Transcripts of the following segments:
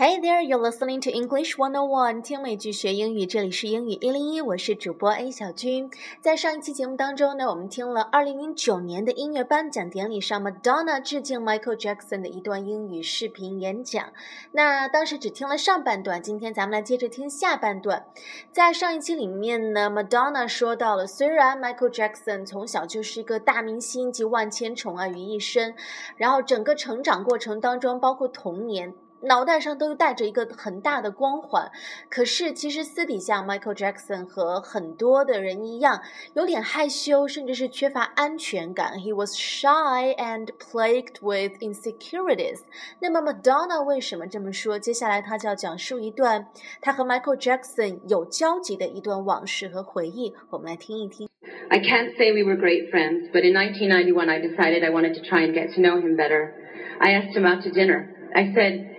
Hey there, you're listening to English One On One，听美剧学英语，这里是英语一零一，我是主播 A 小军。在上一期节目当中呢，我们听了二零零九年的音乐颁奖典礼上 Madonna 致敬 Michael Jackson 的一段英语视频演讲。那当时只听了上半段，今天咱们来接着听下半段。在上一期里面呢，Madonna 说到了，虽然 Michael Jackson 从小就是一个大明星集万千宠爱于一身，然后整个成长过程当中，包括童年。脑袋上都带着一个很大的光环，可是其实私底下，Michael Jackson 和很多的人一样，有点害羞，甚至是缺乏安全感。He was shy and plagued with insecurities。那么 Madonna 为什么这么说？接下来他就要讲述一段他和 Michael Jackson 有交集的一段往事和回忆，我们来听一听。I can't say we were great friends, but in 1991 I decided I wanted to try and get to know him better. I asked him out to dinner. I said.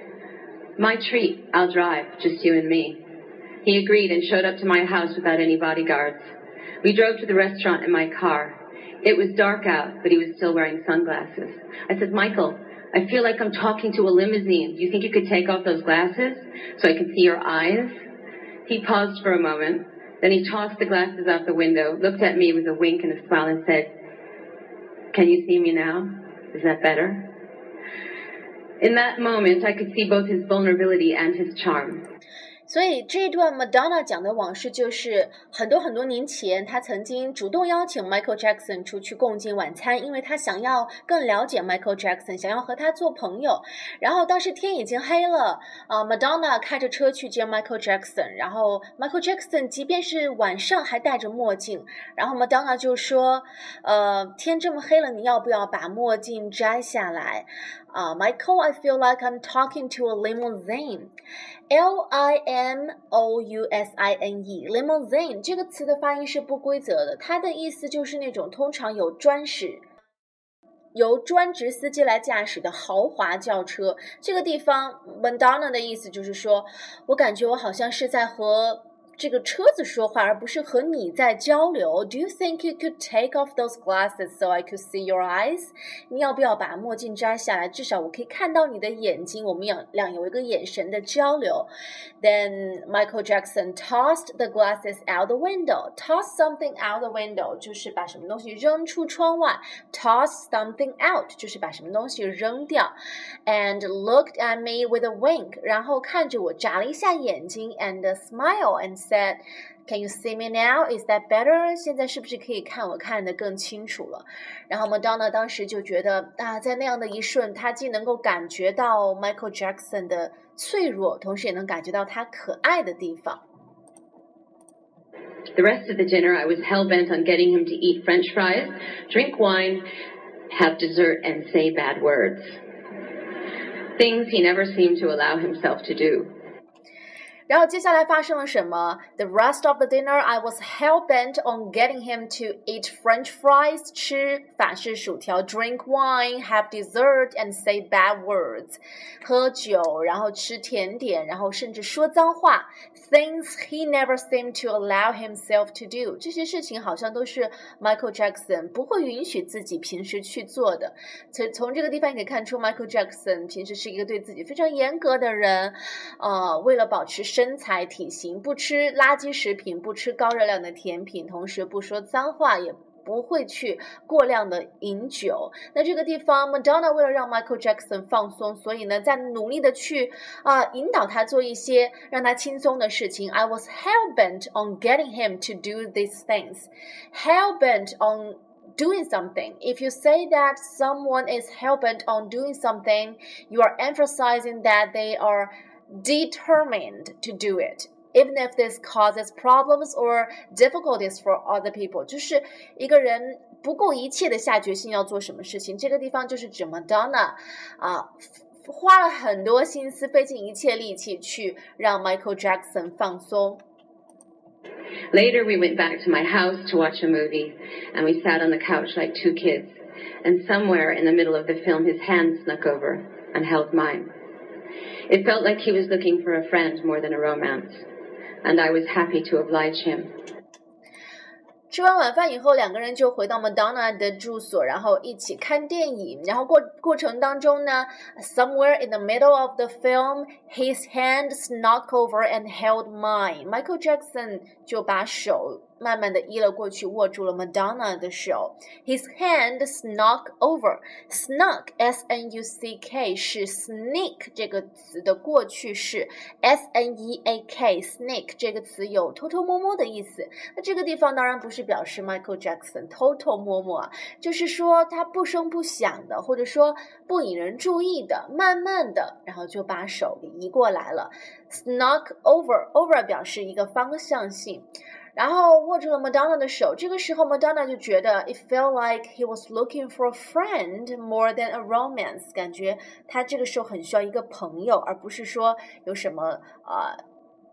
my treat. I'll drive, just you and me. He agreed and showed up to my house without any bodyguards. We drove to the restaurant in my car. It was dark out, but he was still wearing sunglasses. I said, Michael, I feel like I'm talking to a limousine. Do you think you could take off those glasses so I can see your eyes? He paused for a moment. Then he tossed the glasses out the window, looked at me with a wink and a smile, and said, Can you see me now? Is that better? In that moment, I could see both his vulnerability and his charm. 所以这一段 Madonna 讲的往事，就是很多很多年前，她曾经主动邀请 Michael Jackson 出去共进晚餐，因为她想要更了解 Michael Jackson，想要和他做朋友。然后当时天已经黑了，啊，Madonna 开着车去见 Michael Jackson，然后 Michael Jackson 即便是晚上还戴着墨镜，然后 Madonna 就说，呃，天这么黑了，你要不要把墨镜摘下来？啊，Michael，I feel like I'm talking to a limousine。L I M O U S I N E，limousine 这个词的发音是不规则的，它的意思就是那种通常有专使、由专职司机来驾驶的豪华轿车。这个地方，Madonna 的意思就是说，我感觉我好像是在和。这个车子说话，而不是和你在交流。Do you think you could take off those glasses so I could see your eyes？你要不要把墨镜摘下来？至少我可以看到你的眼睛。我们俩俩有一个眼神的交流。Then Michael Jackson tossed the glasses out the window. Toss something out the window 就是把什么东西扔出窗外。Toss something out 就是把什么东西扔掉。And looked at me with a wink，然后看着我眨了一下眼睛，and smile and said, "Can you see me now? Is that better?" 现在是不是可以看我看得更清楚了？然后 Madonna 当时就觉得啊，在那样的一瞬，她既能够感觉到 Michael Jackson 的脆弱，同时也能感觉到他可爱的地方。The rest of the dinner, I was hell bent on getting him to eat French fries, drink wine, have dessert, and say bad words. Things he never seemed to allow himself to do. 然后接下来发生了什么？The rest of the dinner, I was hell bent on getting him to eat French fries，吃法式薯条，drink wine, have dessert, and say bad words，喝酒，然后吃甜点，然后甚至说脏话。Things he never seemed to allow himself to do，这些事情好像都是 Michael Jackson 不会允许自己平时去做的。从从这个地方可以看出，Michael Jackson 平时是一个对自己非常严格的人，呃，为了保持身。 身材体型，不吃垃圾食品，不吃高热量的甜品，同时不说脏话，也不会去过量的饮酒。那这个地方，Madonna 为了让 Michael Jackson 放松，所以呢，在努力的去啊引导他做一些让他轻松的事情。I was hell bent on getting him to do these things. Hell bent on doing something. If you say that someone is hell bent on doing something, you are emphasizing that they are determined to do it even if this causes problems or difficulties for other people，就是一个人不顾一切的下决心要做什么事情。这个地方就是指 Madonna 啊，花了很多心思，费尽一切力气去让 Michael Jackson 放松。Later, we went back to my house to watch a movie, and we sat on the couch like two kids. And somewhere in the middle of the film, his hand snuck over and held mine. It felt like he was looking for a friend more than a romance, and I was happy to oblige him. 吃完晚饭以后，两个人就回到 Madonna 的住所，然后一起看电影。然后过过程当中呢，somewhere in the middle of the film, his hand snuck over and held mine. Michael Jackson 就把手。 慢慢的移了过去，握住了 Madonna 的手。His hand snuck over. Snuck, S-N-U-C-K 是 sneak 这个词的过去式，S-N-E-A-K sneak 这个词有偷偷摸摸的意思。那这个地方当然不是表示 Michael Jackson 偷偷摸摸，就是说他不声不响的，或者说不引人注意的，慢慢的，然后就把手给移过来了。Snuck over, over 表示一个方向性。然后握住了 Madonna 的手，这个时候 Madonna 就觉得 it felt like he was looking for a friend more than a romance，感觉他这个时候很需要一个朋友，而不是说有什么呃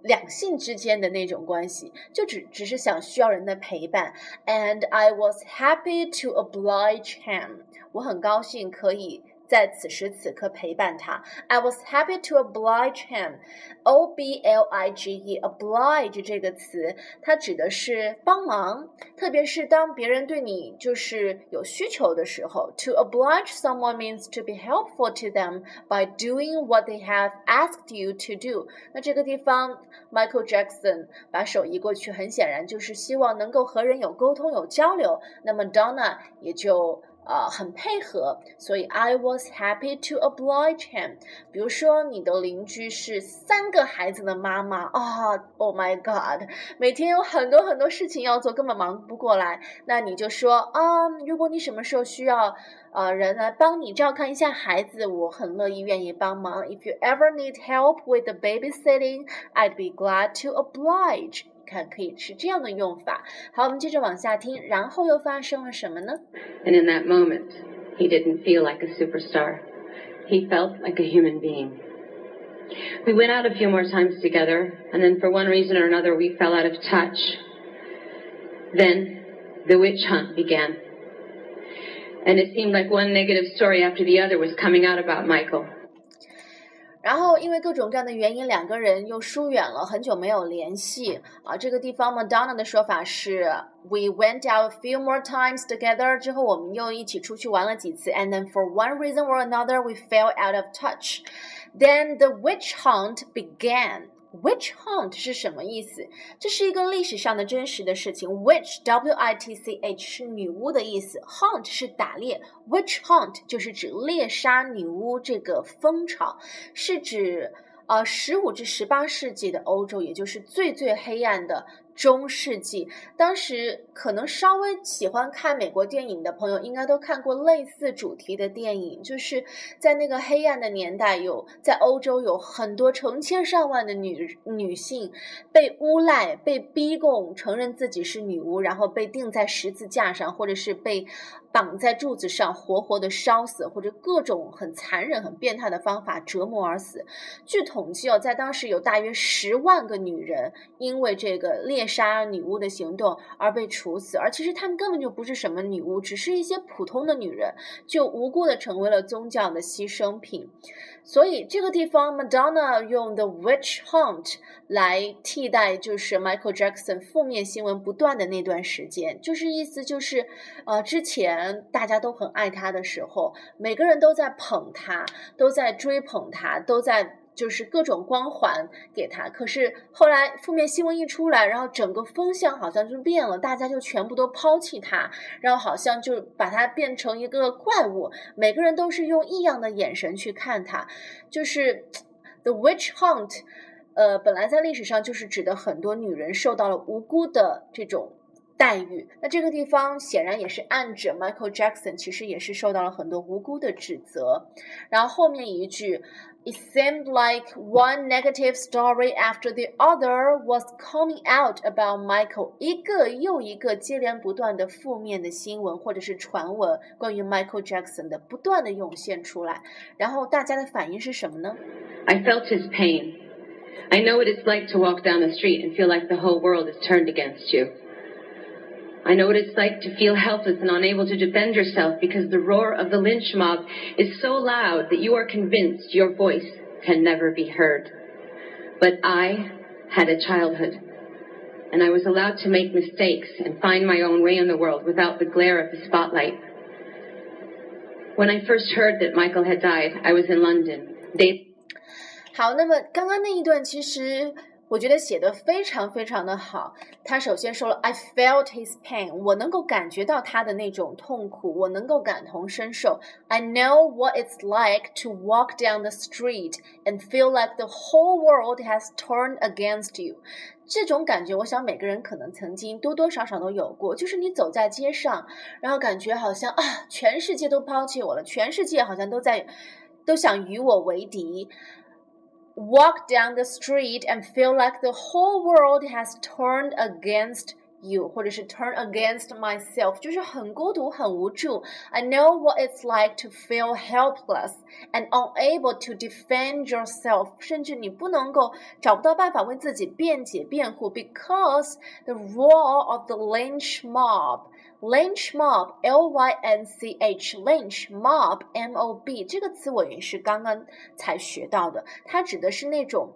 两性之间的那种关系，就只只是想需要人的陪伴。And I was happy to oblige him，我很高兴可以。在此时此刻陪伴他。I was happy to oblige him. O B L I G E oblige 这个词，它指的是帮忙，特别是当别人对你就是有需求的时候。To oblige someone means to be helpful to them by doing what they have asked you to do。那这个地方，Michael Jackson 把手移过去，很显然就是希望能够和人有沟通、有交流。那么 Donna 也就。 呃，很配合，所以 I was happy to oblige him。比如说，你的邻居是三个孩子的妈妈啊，Oh my God，每天有很多很多事情要做，根本忙不过来。那你就说啊，如果你什么时候需要呃人来帮你照看一下孩子，我很乐意愿意帮忙。If you ever need help with the babysitting, I'd be glad to oblige. 看，可以是这样的用法。好，我们接着往下听，然后又发生了什么呢？And in that moment, he didn't feel like a superstar. He felt like a human being. We went out a few more times together, and then for one reason or another, we fell out of touch. Then the witch hunt began. And it seemed like one negative story after the other was coming out about Michael. 然后因为各种各样的原因，两个人又疏远了，很久没有联系啊。这个地方 Madonna 的说法是，We went out a few more times together，之后我们又一起出去玩了几次，and then for one reason or another we fell out of touch. Then the witch hunt began. Witch hunt 是什么意思？这是一个历史上的真实的事情。Witch W I T C H 是女巫的意思，hunt 是打猎。Witch hunt 就是指猎杀女巫这个风潮，是指呃十五至十八世纪的欧洲，也就是最最黑暗的。中世纪，当时可能稍微喜欢看美国电影的朋友，应该都看过类似主题的电影。就是在那个黑暗的年代，有在欧洲有很多成千上万的女女性被诬赖、被逼供，承认自己是女巫，然后被钉在十字架上，或者是被。绑在柱子上，活活的烧死，或者各种很残忍、很变态的方法折磨而死。据统计哦，在当时有大约十万个女人因为这个猎杀女巫的行动而被处死，而其实她们根本就不是什么女巫，只是一些普通的女人，就无辜的成为了宗教的牺牲品。所以这个地方，Madonna 用 The Witch Hunt 来替代，就是 Michael Jackson 负面新闻不断的那段时间，就是意思就是，呃，之前大家都很爱他的时候，每个人都在捧他，都在追捧他，都在。就是各种光环给他，可是后来负面新闻一出来，然后整个风向好像就变了，大家就全部都抛弃他，然后好像就把他变成一个怪物，每个人都是用异样的眼神去看他。就是 the witch hunt，呃，本来在历史上就是指的很多女人受到了无辜的这种待遇。那这个地方显然也是暗指 Michael Jackson，其实也是受到了很多无辜的指责。然后后面一句。It seemed like one negative story after the other was coming out about Michael。一个又一个接连不断的负面的新闻或者是传闻，关于 Michael Jackson 的不断的涌现出来。然后大家的反应是什么呢？I felt his pain. I know what it's like to walk down the street and feel like the whole world is turned against you. I know what it's like to feel helpless and unable to defend yourself because the roar of the lynch mob is so loud that you are convinced your voice can never be heard. But I had a childhood. and I was allowed to make mistakes and find my own way in the world without the glare of the spotlight. When I first heard that Michael had died, I was in London. They 好，那么刚刚那一段其实 我觉得写的非常非常的好。他首先说了，I felt his pain，我能够感觉到他的那种痛苦，我能够感同身受。I know what it's like to walk down the street and feel like the whole world has turned against you。这种感觉，我想每个人可能曾经多多少少都有过，就是你走在街上，然后感觉好像啊，全世界都抛弃我了，全世界好像都在都想与我为敌。walk down the street and feel like the whole world has turned against you，或者是 turn against myself，就是很孤独、很无助。I know what it's like to feel helpless and unable to defend yourself，甚至你不能够找不到办法为自己辩解、辩护，because the roar of the lynch mob。 Lynch mob, L-Y-N-C-H, lynch mob, M-O-B 这个词我也是刚刚才学到的，它指的是那种，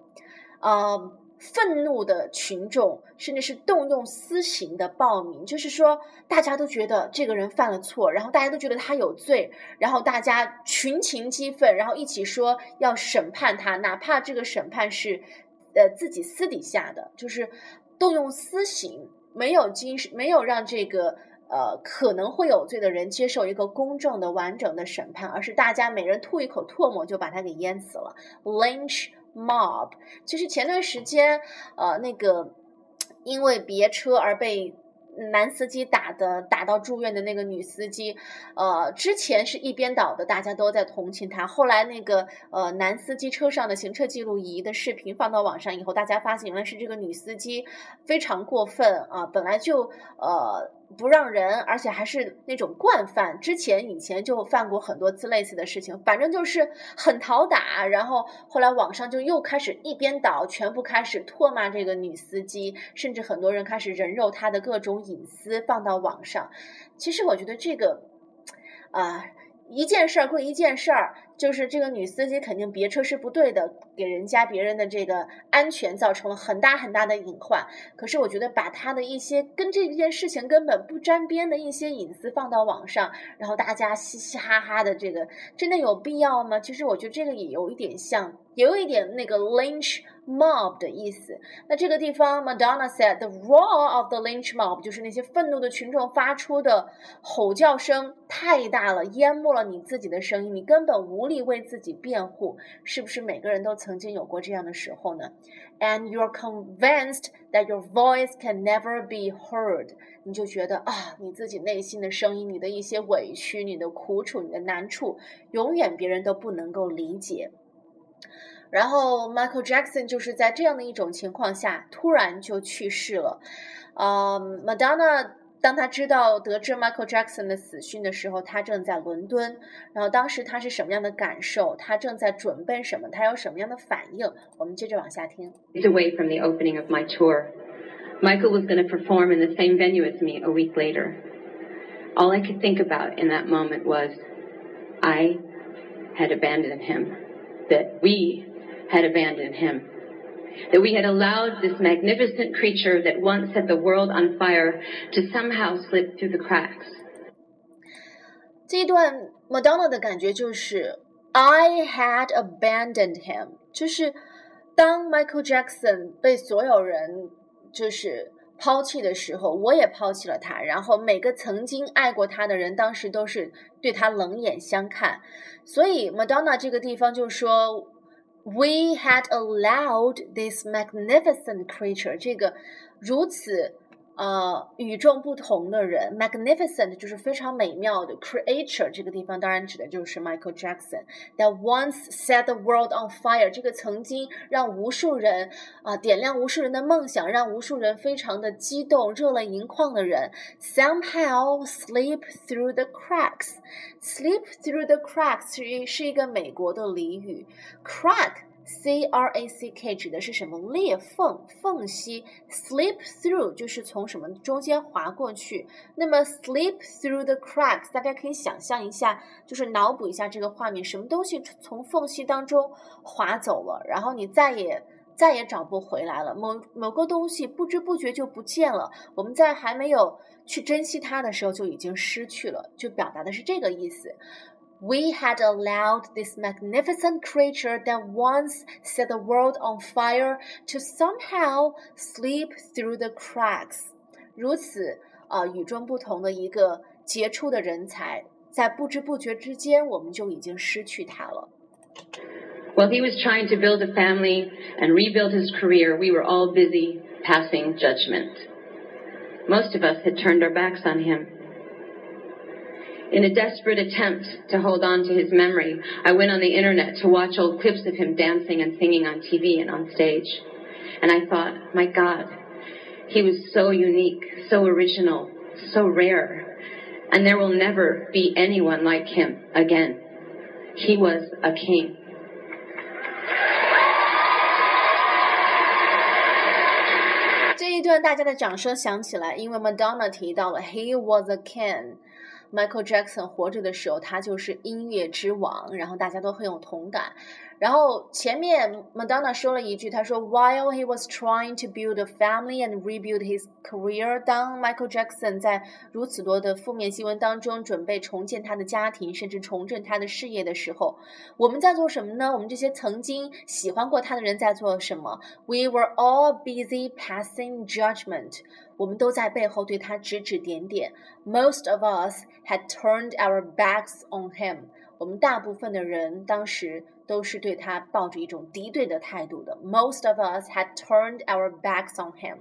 呃，愤怒的群众，甚至是动用私刑的暴民。就是说，大家都觉得这个人犯了错，然后大家都觉得他有罪，然后大家群情激愤，然后一起说要审判他，哪怕这个审判是，呃，自己私底下的，就是动用私刑，没有经没有让这个。呃，可能会有罪的人接受一个公正的、完整的审判，而是大家每人吐一口唾沫就把他给淹死了。Lynch mob，其实前段时间，呃，那个因为别车而被。男司机打的打到住院的那个女司机，呃，之前是一边倒的，大家都在同情她。后来那个呃男司机车上的行车记录仪的视频放到网上以后，大家发现原来是这个女司机非常过分啊，本来就呃不让人，而且还是那种惯犯，之前以前就犯过很多次类似的事情，反正就是很讨打。然后后来网上就又开始一边倒，全部开始唾骂这个女司机，甚至很多人开始人肉她的各种。隐私放到网上，其实我觉得这个，啊，一件事儿归一件事儿，就是这个女司机肯定别车是不对的，给人家别人的这个安全造成了很大很大的隐患。可是我觉得把她的一些跟这件事情根本不沾边的一些隐私放到网上，然后大家嘻嘻哈哈的，这个真的有必要吗？其实我觉得这个也有一点像，也有一点那个 lynch。Mob 的意思。那这个地方，Madonna said the roar of the lynch mob 就是那些愤怒的群众发出的吼叫声太大了，淹没了你自己的声音，你根本无力为自己辩护。是不是每个人都曾经有过这样的时候呢？And you're convinced that your voice can never be heard，你就觉得啊，你自己内心的声音，你的一些委屈、你的苦楚、你的难处，永远别人都不能够理解。然后 Michael Jackson 就是在这样的一种情况下突然就去世了。呃，Madonna 当他知道得知 Michael Jackson 的死讯的时候，他正在伦敦。然后当时他是什么样的感受？他正在准备什么？他有什么样的反应？我们接着往下听。Away from the opening of my tour, Michael was going to perform in the same venue as me a week later. All I could think about in that moment was, I had abandoned him. That we had abandoned him. That we had allowed this magnificent creature that once set the world on fire to somehow slip through the cracks. 这一段 Madonna 的感觉就是 I had abandoned him，就是当 Michael Jackson 被所有人就是抛弃的时候，我也抛弃了他。然后每个曾经爱过他的人，当时都是对他冷眼相看。所以 Madonna 这个地方就说 We had allowed this magnificent creature，这个如此 呃与众不同的人，magnificent 就是非常美妙的 creature，这个地方当然指的就是 Michael Jackson。That once set the world on fire，这个曾经让无数人啊点亮无数人的梦想，让无数人非常的激动、热泪盈眶的人，somehow slip through the cracks。Slip through the cracks 是是一个美国的俚语，crack c r a c k 指的是什么裂缝、缝隙，slip through 就是从什么中间划过去。那么 slip through the cracks，大家可以想象一下，就是脑补一下这个画面，什么东西从缝隙当中划走了，然后你再也。再也找不回来了。某某个东西不知不觉就不见了，我们在还没有去珍惜它的时候就已经失去了，就表达的是这个意思。We had allowed this magnificent creature that once set the world on fire to somehow slip through the cracks。如此啊、呃，与众不同的一个杰出的人才，在不知不觉之间，我们就已经失去他了。While he was trying to build a family and rebuild his career, we were all busy passing judgment. Most of us had turned our backs on him. In a desperate attempt to hold on to his memory, I went on the internet to watch old clips of him dancing and singing on TV and on stage. And I thought, my God, he was so unique, so original, so rare. And there will never be anyone like him again. He was a king. 这一段大家的掌声响起来，因为 Madonna 提到了 He was a king。 Michael Jackson 活着的时候，他就是音乐之王，然后大家都很有同感。然后前面 Madonna 说了一句，他说，While he was trying to build a family and rebuild his career，当 Michael Jackson 在如此多的负面新闻当中准备重建他的家庭，甚至重振他的事业的时候，我们在做什么呢？我们这些曾经喜欢过他的人在做什么？We were all busy passing judgment。我们都在背后对他指指点点。Most of us had turned our backs on him。我们大部分的人当时都是对他抱着一种敌对的态度的。Most of us had turned our backs on him.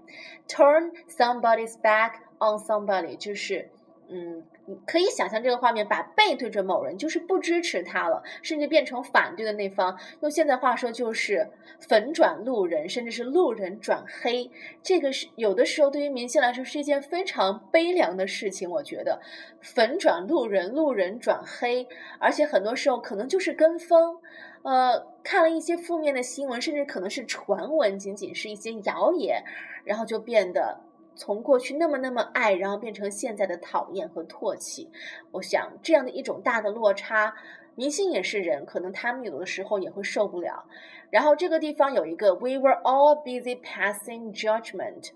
Turn somebody's back on somebody 就是，嗯，你可以想象这个画面，把背对着某人，就是不支持他了，甚至变成反对的那方。用现在话说，就是粉转路人，甚至是路人转黑。这个是有的时候对于明星来说是一件非常悲凉的事情。我觉得，粉转路人，路人转黑，而且很多时候可能就是跟风。呃，看了一些负面的新闻，甚至可能是传闻，仅仅是一些谣言，然后就变得。从过去那么那么爱，然后变成现在的讨厌和唾弃，我想这样的一种大的落差，明星也是人，可能他们有的时候也会受不了。然后这个地方有一个 “We were all busy passing judgment”，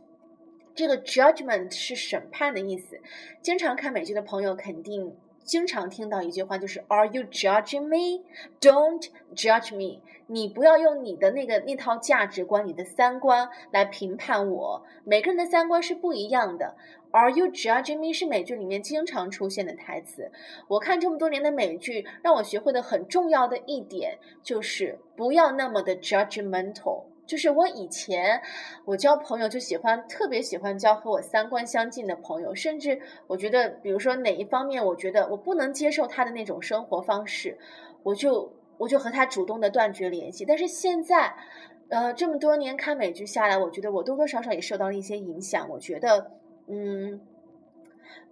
这个 “judgment” 是审判的意思。经常看美剧的朋友肯定经常听到一句话，就是 “Are you judging me? Don't judge me.” 你不要用你的那个那套价值观、你的三观来评判我。每个人的三观是不一样的。Are you judging me？是美剧里面经常出现的台词。我看这么多年的美剧，让我学会的很重要的一点就是不要那么的 judgmental。就是我以前我交朋友就喜欢特别喜欢交和我三观相近的朋友，甚至我觉得，比如说哪一方面我觉得我不能接受他的那种生活方式，我就。我就和他主动的断绝联系，但是现在，呃，这么多年看美剧下来，我觉得我多多少少也受到了一些影响。我觉得，嗯，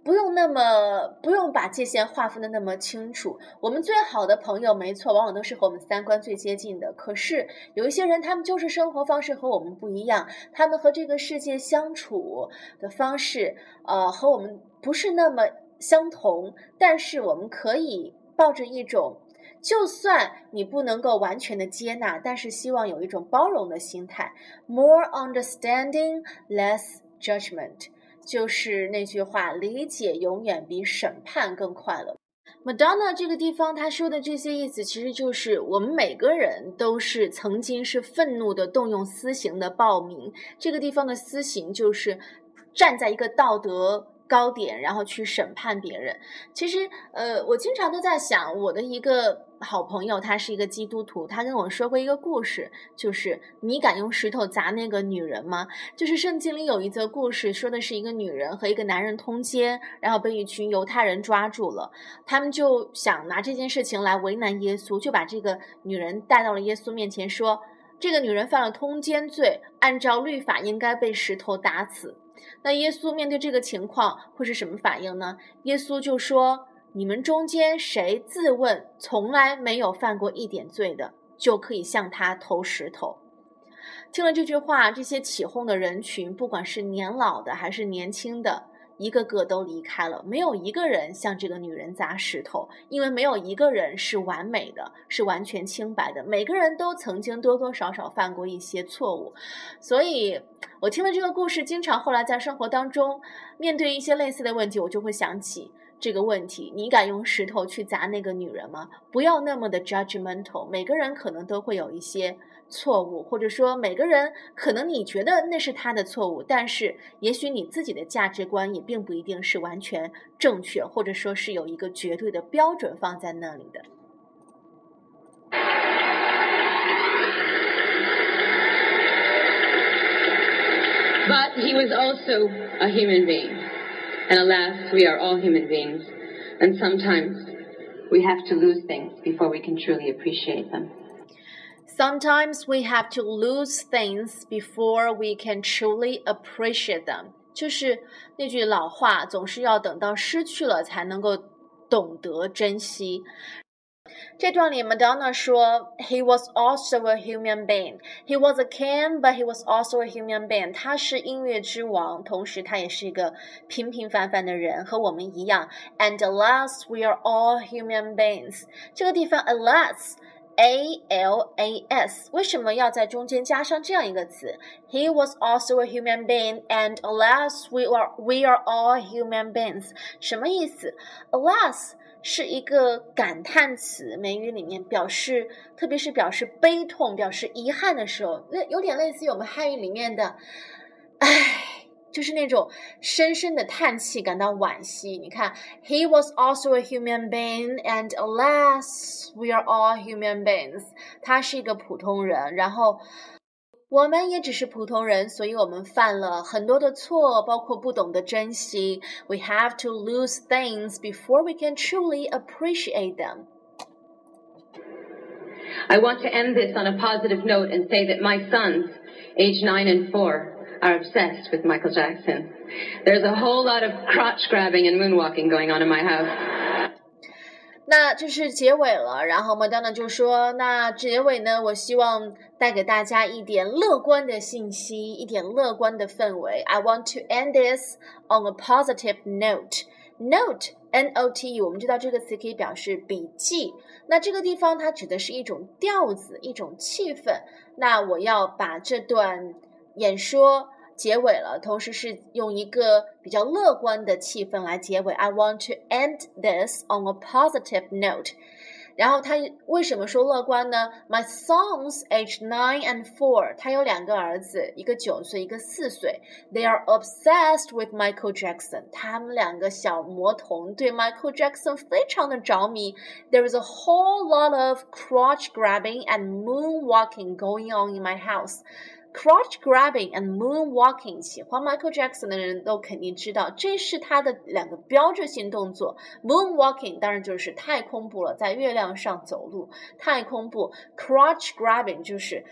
不用那么不用把界限划分的那么清楚。我们最好的朋友，没错，往往都是和我们三观最接近的。可是有一些人，他们就是生活方式和我们不一样，他们和这个世界相处的方式，呃，和我们不是那么相同。但是我们可以抱着一种。就算你不能够完全的接纳，但是希望有一种包容的心态。More understanding, less judgment，就是那句话，理解永远比审判更快乐。Madonna 这个地方他说的这些意思，其实就是我们每个人都是曾经是愤怒的动用私刑的暴民。这个地方的私刑就是站在一个道德。高点，然后去审判别人。其实，呃，我经常都在想，我的一个好朋友，他是一个基督徒，他跟我说过一个故事，就是你敢用石头砸那个女人吗？就是圣经里有一则故事，说的是一个女人和一个男人通奸，然后被一群犹太人抓住了，他们就想拿这件事情来为难耶稣，就把这个女人带到了耶稣面前，说这个女人犯了通奸罪，按照律法应该被石头打死。那耶稣面对这个情况会是什么反应呢？耶稣就说：“你们中间谁自问从来没有犯过一点罪的，就可以向他投石头。”听了这句话，这些起哄的人群，不管是年老的还是年轻的，一个个都离开了，没有一个人向这个女人砸石头，因为没有一个人是完美的，是完全清白的。每个人都曾经多多少少犯过一些错误，所以我听了这个故事，经常后来在生活当中面对一些类似的问题，我就会想起。这个问题，你敢用石头去砸那个女人吗？不要那么的 judgmental。每个人可能都会有一些错误，或者说每个人可能你觉得那是他的错误，但是也许你自己的价值观也并不一定是完全正确，或者说是有一个绝对的标准放在那里的。But he was also a human being. And alas, we are all human beings. And sometimes we have to lose things before we can truly appreciate them. Sometimes we have to lose things before we can truly appreciate them. 就是那句老话，总是要等到失去了才能够懂得珍惜。这段里，Madonna 说，He was also a human being. He was a king, but he was also a human being. 他是音乐之王，同时他也是一个平平凡凡的人，和我们一样。And alas, we are all human beings. 这个地方，alas。 A L A S，为什么要在中间加上这样一个词？He was also a human being, and alas, we are we are all human beings。什么意思？Alas 是一个感叹词，美语里面表示，特别是表示悲痛、表示遗憾的时候，那有点类似于我们汉语里面的“唉”，就是那种深深的叹气，感到惋惜。你看，He was also a human being, and alas, we are all human beings。他是一个普通人，然后。我们也只是普通人，所以我们犯了很多的错，包括不懂得珍惜。We have to lose things before we can truly appreciate them. I want to end this on a positive note and say that my sons, age nine and four, are obsessed with Michael Jackson. There's a whole lot of crotch grabbing and moonwalking going on in my house. 那这是结尾了，然后 Madonna 就说：“那结尾呢？我希望带给大家一点乐观的信息，一点乐观的氛围。I want to end this on a positive note. Note, N-O-T-E，我们知道这个词可以表示笔记。那这个地方它指的是一种调子，一种气氛。那我要把这段演说。” 结尾了，同时是用一个比较乐观的气氛来结尾。I want to end this on a positive note。然后他为什么说乐观呢？My sons, age nine and four，他有两个儿子，一个九岁，一个四岁。They are obsessed with Michael Jackson。他们两个小魔童对 Michael Jackson 非常的着迷。There is a whole lot of crotch grabbing and moonwalking going on in my house。 Crotch grabbing and moonwalking，喜欢 Michael Jackson 的人都肯定知道，这是他的两个标志性动作。Moonwalking 当然就是太空步了，在月亮上走路。太空步，crotch grabbing 就是，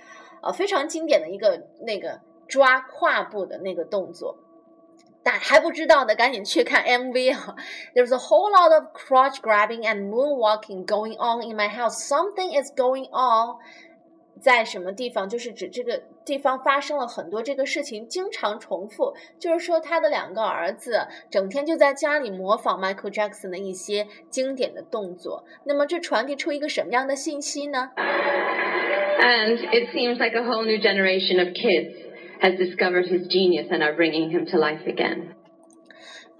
呃，非常经典的一个那个抓胯部的那个动作。但还不知道的，赶紧去看 MV 啊！There's a whole lot of crotch grabbing and moonwalking going on in my house. Something is going on. 在什么地方？就是指这个地方发生了很多这个事情，经常重复。就是说，他的两个儿子整天就在家里模仿 Michael Jackson 的一些经典的动作。那么，这传递出一个什么样的信息呢？And it seems like a whole new generation of kids has discovered his genius and are bringing him to life again.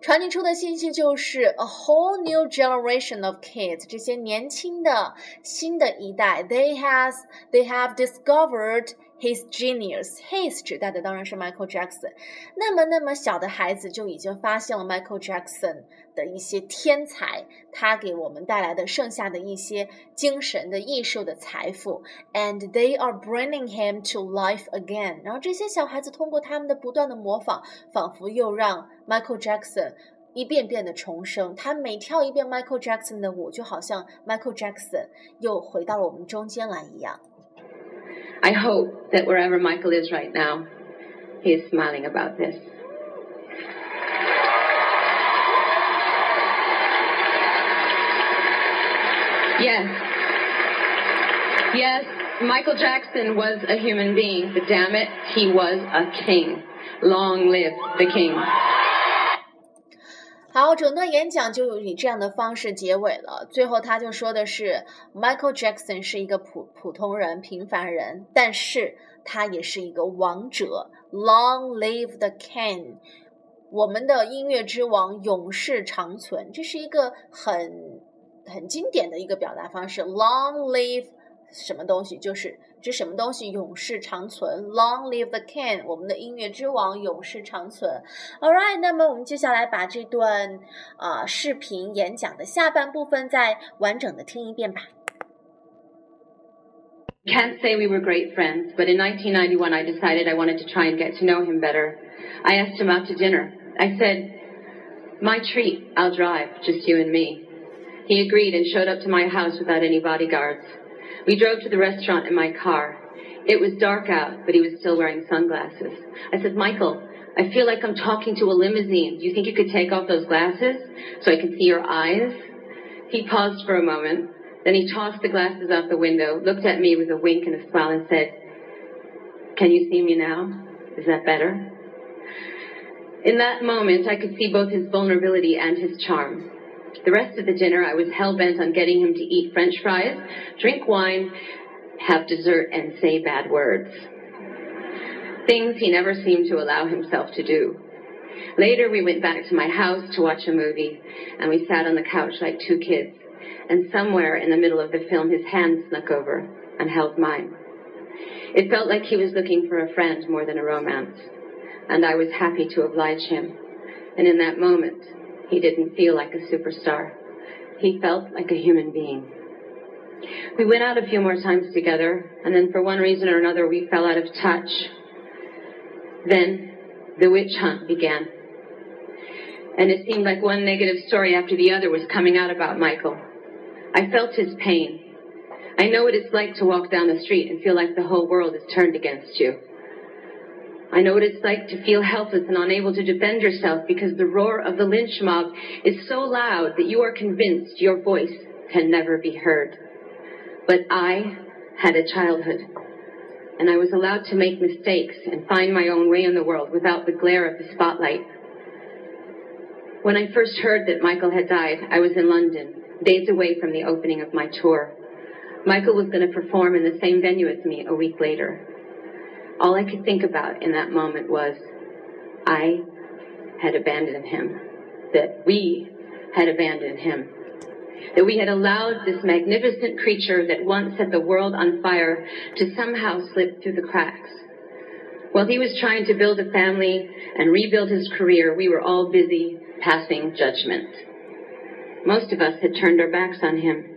传递出的信息就是 a whole new generation of kids，这些年轻的新的一代，they has they have discovered his genius。his 指代的当然是 Michael Jackson。那么那么小的孩子就已经发现了 Michael Jackson。的一些天才，他给我们带来的剩下的一些精神的艺术的财富，and they are bringing him to life again。然后这些小孩子通过他们的不断的模仿，仿佛又让 Michael Jackson 一遍遍的重生。他每跳一遍 Michael Jackson 的舞，就好像 Michael Jackson 又回到了我们中间来一样。I hope that wherever Michael is right now, he is smiling about this. Yes. Yes, Michael Jackson was a human being, but damn it, he was a king. Long live the king. 好，整段演讲就以这样的方式结尾了。最后，他就说的是，Michael Jackson 是一个普普通人、平凡人，但是他也是一个王者。Long live the king！我们的音乐之王永世长存，这是一个很很经典的一个表达方式。Long live 什么东西？就是指什么东西永世长存。Long live the king！我们的音乐之王永世长存。All right，那么我们接下来把这段啊、呃、视频演讲的下半部分再完整的听一遍吧。 Can't say we were great friends, but in 1991 I decided I wanted to try and get to know him better. I asked him out to dinner. I said, My treat, I'll drive, just you and me. He agreed and showed up to my house without any bodyguards. We drove to the restaurant in my car. It was dark out, but he was still wearing sunglasses. I said, Michael, I feel like I'm talking to a limousine. Do you think you could take off those glasses so I can see your eyes? He paused for a moment. Then he tossed the glasses out the window, looked at me with a wink and a smile, and said, Can you see me now? Is that better? In that moment, I could see both his vulnerability and his charm. The rest of the dinner, I was hell bent on getting him to eat french fries, drink wine, have dessert, and say bad words. Things he never seemed to allow himself to do. Later, we went back to my house to watch a movie, and we sat on the couch like two kids. And somewhere in the middle of the film, his hand snuck over and held mine. It felt like he was looking for a friend more than a romance, and I was happy to oblige him. And in that moment, he didn't feel like a superstar. He felt like a human being. We went out a few more times together, and then for one reason or another, we fell out of touch. Then the witch hunt began. And it seemed like one negative story after the other was coming out about Michael. I felt his pain. I know what it's like to walk down the street and feel like the whole world is turned against you. I know what it's like to feel helpless and unable to defend yourself because the roar of the lynch mob is so loud that you are convinced your voice can never be heard. But I had a childhood, and I was allowed to make mistakes and find my own way in the world without the glare of the spotlight. When I first heard that Michael had died, I was in London, days away from the opening of my tour. Michael was going to perform in the same venue as me a week later. All I could think about in that moment was I had abandoned him, that we had abandoned him, that we had allowed this magnificent creature that once set the world on fire to somehow slip through the cracks. While he was trying to build a family and rebuild his career, we were all busy passing judgment. Most of us had turned our backs on him.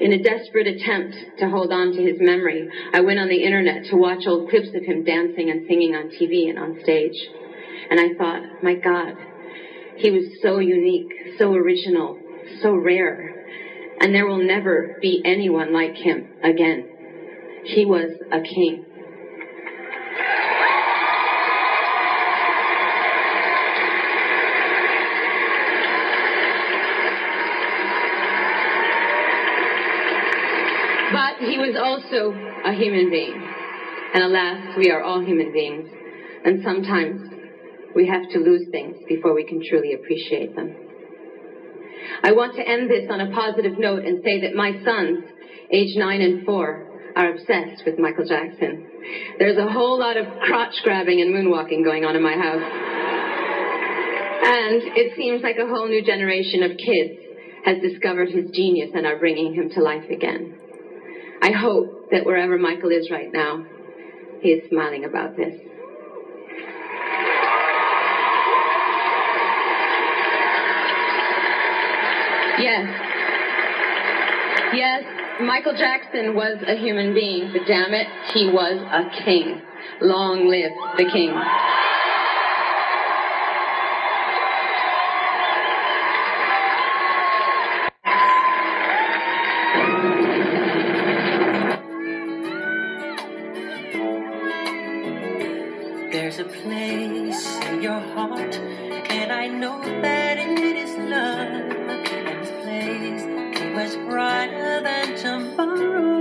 In a desperate attempt to hold on to his memory, I went on the internet to watch old clips of him dancing and singing on TV and on stage. And I thought, my God, he was so unique, so original, so rare. And there will never be anyone like him again. He was a king. But he was also a human being. And alas, we are all human beings. And sometimes we have to lose things before we can truly appreciate them. I want to end this on a positive note and say that my sons, age nine and four, are obsessed with Michael Jackson. There's a whole lot of crotch grabbing and moonwalking going on in my house. And it seems like a whole new generation of kids has discovered his genius and are bringing him to life again. I hope that wherever Michael is right now, he is smiling about this. Yes. Yes, Michael Jackson was a human being, but damn it, he was a king. Long live the king. There's a place in your heart, and I know that it is love. And this place is much brighter than tomorrow.